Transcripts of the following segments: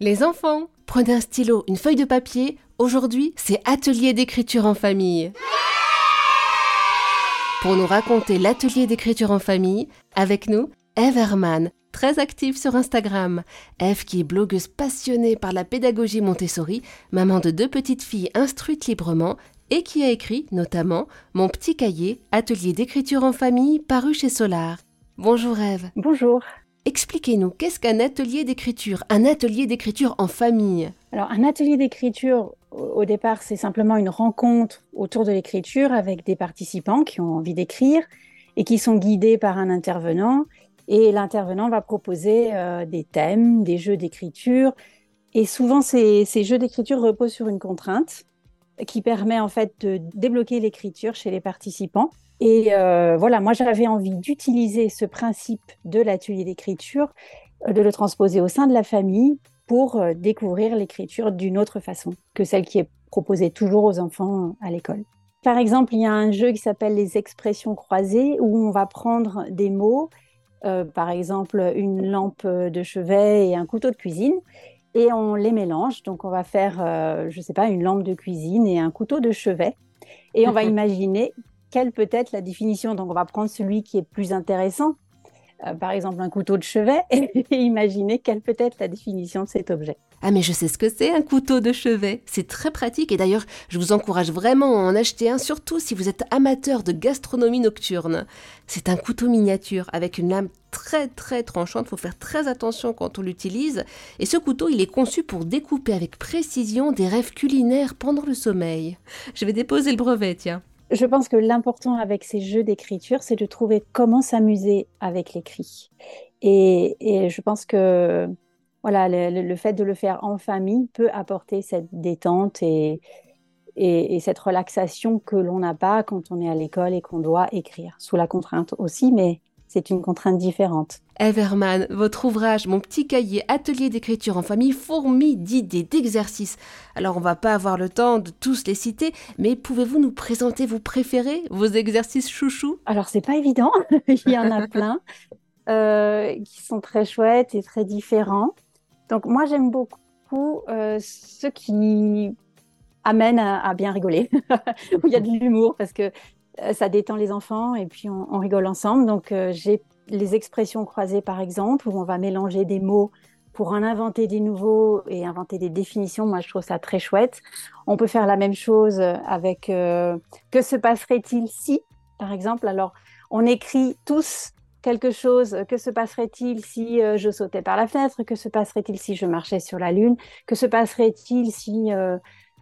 Les enfants, prenez un stylo, une feuille de papier. Aujourd'hui, c'est atelier d'écriture en famille. Pour nous raconter l'atelier d'écriture en famille, avec nous, Eve Herman, très active sur Instagram. Eve qui est blogueuse passionnée par la pédagogie Montessori, maman de deux petites filles instruites librement et qui a écrit notamment Mon petit cahier, atelier d'écriture en famille paru chez Solar. Bonjour Eve. Bonjour. Expliquez-nous, qu'est-ce qu'un atelier d'écriture Un atelier d'écriture en famille? Alors, un atelier d'écriture, au départ, c'est simplement une rencontre autour de l'écriture avec des participants qui ont envie d'écrire et qui sont guidés par un intervenant. Et l'intervenant va proposer euh, des thèmes, des jeux d'écriture. Et souvent, ces, ces jeux d'écriture reposent sur une contrainte qui permet en fait de débloquer l'écriture chez les participants. Et euh, voilà, moi j'avais envie d'utiliser ce principe de l'atelier d'écriture, euh, de le transposer au sein de la famille pour euh, découvrir l'écriture d'une autre façon que celle qui est proposée toujours aux enfants à l'école. Par exemple, il y a un jeu qui s'appelle les expressions croisées où on va prendre des mots, par exemple une lampe de chevet et un couteau de cuisine, et on les mélange. Donc on va faire, je ne sais pas, une lampe de cuisine et un couteau de chevet. Et on va imaginer quelle peut être la définition Donc, on va prendre celui qui est plus intéressant, euh, par exemple un couteau de chevet, et imaginer quelle peut être la définition de cet objet. Ah mais je sais ce que c'est un couteau de chevet. C'est très pratique et d'ailleurs je vous encourage vraiment à en acheter un, surtout si vous êtes amateur de gastronomie nocturne. C'est un couteau miniature avec une lame très très tranchante, il faut faire très attention quand on l'utilise. Et ce couteau il est conçu pour découper avec précision des rêves culinaires pendant le sommeil. Je vais déposer le brevet, tiens je pense que l'important avec ces jeux d'écriture, c'est de trouver comment s'amuser avec l'écrit. Et, je pense que voilà, le, fait de le faire en famille peut apporter cette détente et, et, cette relaxation que l'on n'a pas quand on est à l'école et qu'on doit écrire, sous la contrainte aussi, mais c'est une contrainte différente. Everman, votre ouvrage, mon petit cahier atelier d'écriture en famille, fourmi d'idées, d'exercices. Alors on va pas avoir le temps de tous les citer, mais pouvez-vous nous présenter vos préférés, vos exercices chouchous? Alors c'est pas évident, il y en a plein euh, qui sont très chouettes et très différents. Donc moi j'aime beaucoup euh, ceux qui amènent à, bien rigoler, où il y a de l'humour parce que ça détend les enfants et puis on, rigole ensemble. Donc euh, j'ai les expressions croisées par exemple, où on va mélanger des mots pour en inventer des nouveaux et inventer des définitions. Moi, je trouve ça très chouette. On peut faire la même chose avec euh, que se passerait-il si, par exemple? Alors, on écrit tous quelque chose. Que se passerait-il si je sautais par la fenêtre? Que se passerait-il si je marchais sur la lune? Que se passerait-il si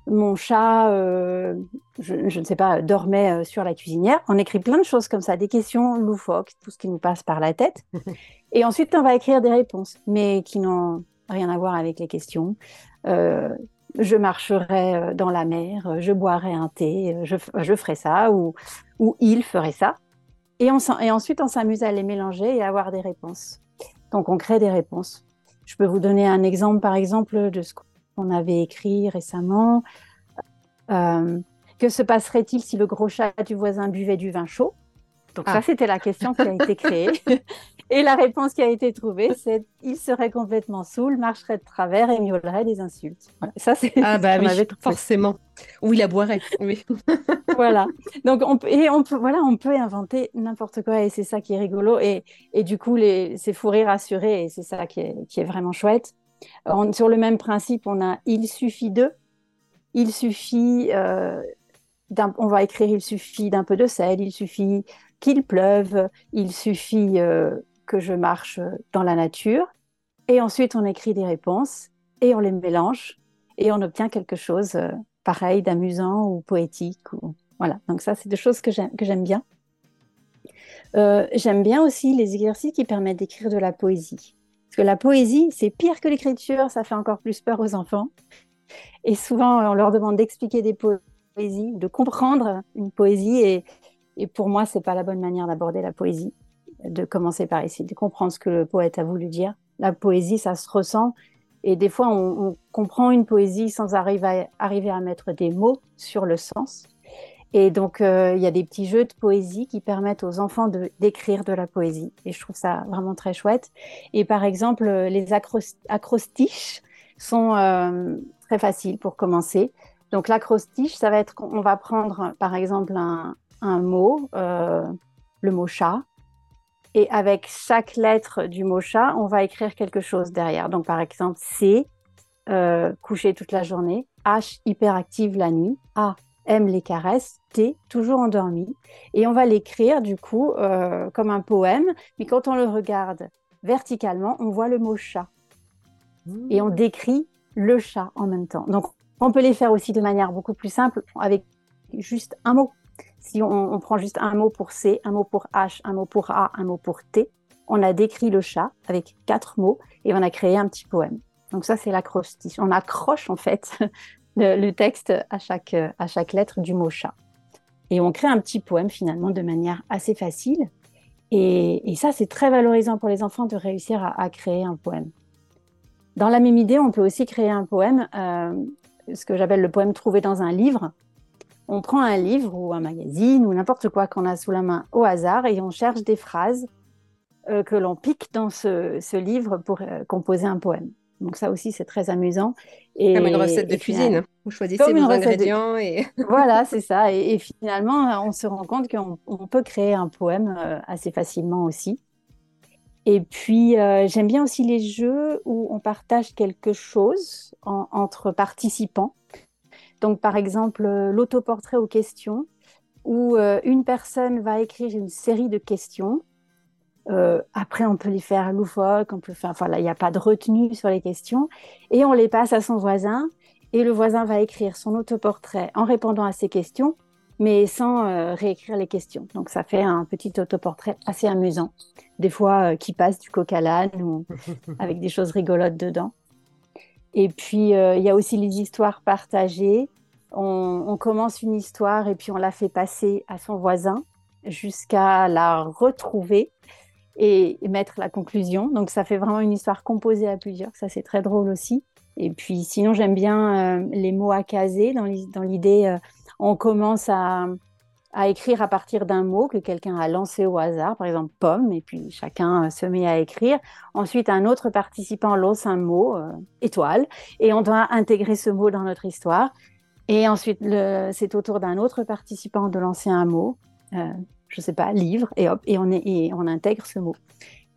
mon chat, euh, je, ne sais pas, dormait euh, sur la cuisinière. On écrit plein de choses comme ça, des questions loufoques, tout ce qui nous passe par la tête. Et ensuite, on va écrire des réponses, mais qui n'ont rien à voir avec les questions. Euh, je marcherai dans la mer, je boirai un thé, je, je ferai ça, ou, ou il ferait ça. Et, on, et ensuite, on s'amuse à les mélanger et à avoir des réponses. Donc, on crée des réponses. Je peux vous donner un exemple, par exemple, de ce qu'on avait écrit récemment. Euh, que se passerait-il si le gros chat du voisin buvait du vin chaud? Donc ça, ah. c'était la question qui a été créée. et la réponse qui a été trouvée, c'est il serait complètement saoul, marcherait de travers et miaulerait des insultes. Ça, c'est ah bah oui, forcément. Ou il la boirait. Oui. voilà. Donc on peut, et on peut voilà, on peut inventer n'importe quoi et c'est ça qui est rigolo et, et du coup les c'est fou rire assuré et c'est ça qui est, qui est vraiment chouette sur le même principe, on a il suffit de. Il suffit, euh, on va écrire il suffit d'un peu de sel, il suffit qu'il pleuve, il suffit euh, que je marche dans la nature. Et ensuite, on écrit des réponses et on les mélange et on obtient quelque chose euh, pareil, d'amusant ou poétique. Voilà, donc ça, c'est des choses que j'aime bien. j'aime bien aussi les exercices qui permettent d'écrire de la poésie. Parce que la poésie, c'est pire que l'écriture, ça fait encore plus peur aux enfants. Et souvent, on leur demande d'expliquer des poésies, de comprendre une poésie. Et, pour moi, c'est pas la bonne manière d'aborder la poésie, de commencer par essayer de comprendre ce que le poète a voulu dire. La poésie, ça se ressent. Et des fois, on, comprend une poésie sans arriver à mettre des mots sur le sens. Et donc, euh, il y a des petits jeux de poésie qui permettent aux enfants d'écrire de, la poésie. Et je trouve ça vraiment très chouette. Et par exemple, euh, les acrostiches sont très faciles pour commencer. Donc l'acrostiche, ça va être qu'on va prendre par exemple un, mot, le mot chat, et avec chaque lettre du mot chat, on va écrire quelque chose derrière. Donc, par exemple, C, euh, coucher toute la journée. H, hyperactive la nuit. A, aime les caresses. T, toujours endormi. Et on va l'écrire, du coup, euh, comme un poème. Mais quand on le regarde verticalement, on voit le mot chat. Et on mmh. décrit le chat en même temps. Donc, on peut les faire aussi de manière beaucoup plus simple avec juste un mot. Si on, prend juste un mot pour C, un mot pour H, un mot pour A, un mot pour T, on a décrit le chat avec quatre mots et on a créé un petit poème. Donc ça, c'est l'acrostiche. On accroche en fait le, texte à chaque, à chaque lettre du mot chat. Et on crée un petit poème finalement de manière assez facile. Et, ça, c'est très valorisant pour les enfants de réussir à, créer un poème. Dans la même idée, on peut aussi créer un poème, euh, ce que j'appelle le poème trouvé dans un livre on prend un livre ou un magazine ou n'importe quoi qu'on a sous la main au hasard et on cherche des phrases euh, que l'on pique dans ce, livre pour euh, composer un poème. Donc ça aussi, c'est très amusant. Et, comme une recette de cuisine. Vous choisissez vos ingrédients et... voilà, c'est ça. Et, finalement, on se rend compte qu'on peut créer un poème euh, assez facilement aussi. Et puis, j'aime bien aussi les jeux où on partage quelque chose entre participants. Donc, par exemple, euh, l'autoportrait aux questions, où euh, une personne va écrire une série de questions. Euh, après, on peut les faire loufoques, on peut faire, il n'y a pas de retenue sur les questions, et on les passe à son voisin, et le voisin va écrire son autoportrait en répondant à ces questions, mais sans réécrire les questions. Donc, ça fait un petit autoportrait assez amusant, des fois qui passe du coq à l'âne ou avec des choses rigolotes dedans. Et puis, euh, il y a aussi les histoires partagées. On, commence une histoire et puis on la fait passer à son voisin jusqu'à la retrouver et, mettre la conclusion. Donc, ça fait vraiment une histoire composée à plusieurs. Ça, c'est très drôle aussi. Et puis, sinon, j'aime bien euh, les mots à caser dans l'idée, euh, on commence à, à écrire à partir d'un mot que quelqu'un a lancé au hasard, par exemple pomme, et puis chacun euh, se met à écrire. Ensuite, un autre participant lance un mot, étoile, et on doit intégrer ce mot dans notre histoire. Et ensuite, c'est au tour d'un autre participant de lancer un mot, je sais pas, livre, et hop, et on, est, et on intègre ce mot.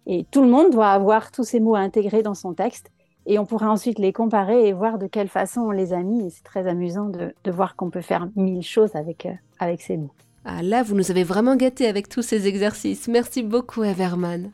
Et tout le monde doit avoir tous ces mots intégrés dans son texte, et on pourra ensuite les comparer et voir de quelle façon on les a mis. Et c'est très amusant de, voir qu'on peut faire mille choses avec, avec ces mots. Ah là, vous nous avez vraiment gâtés avec tous ces exercices. Merci beaucoup, Everman.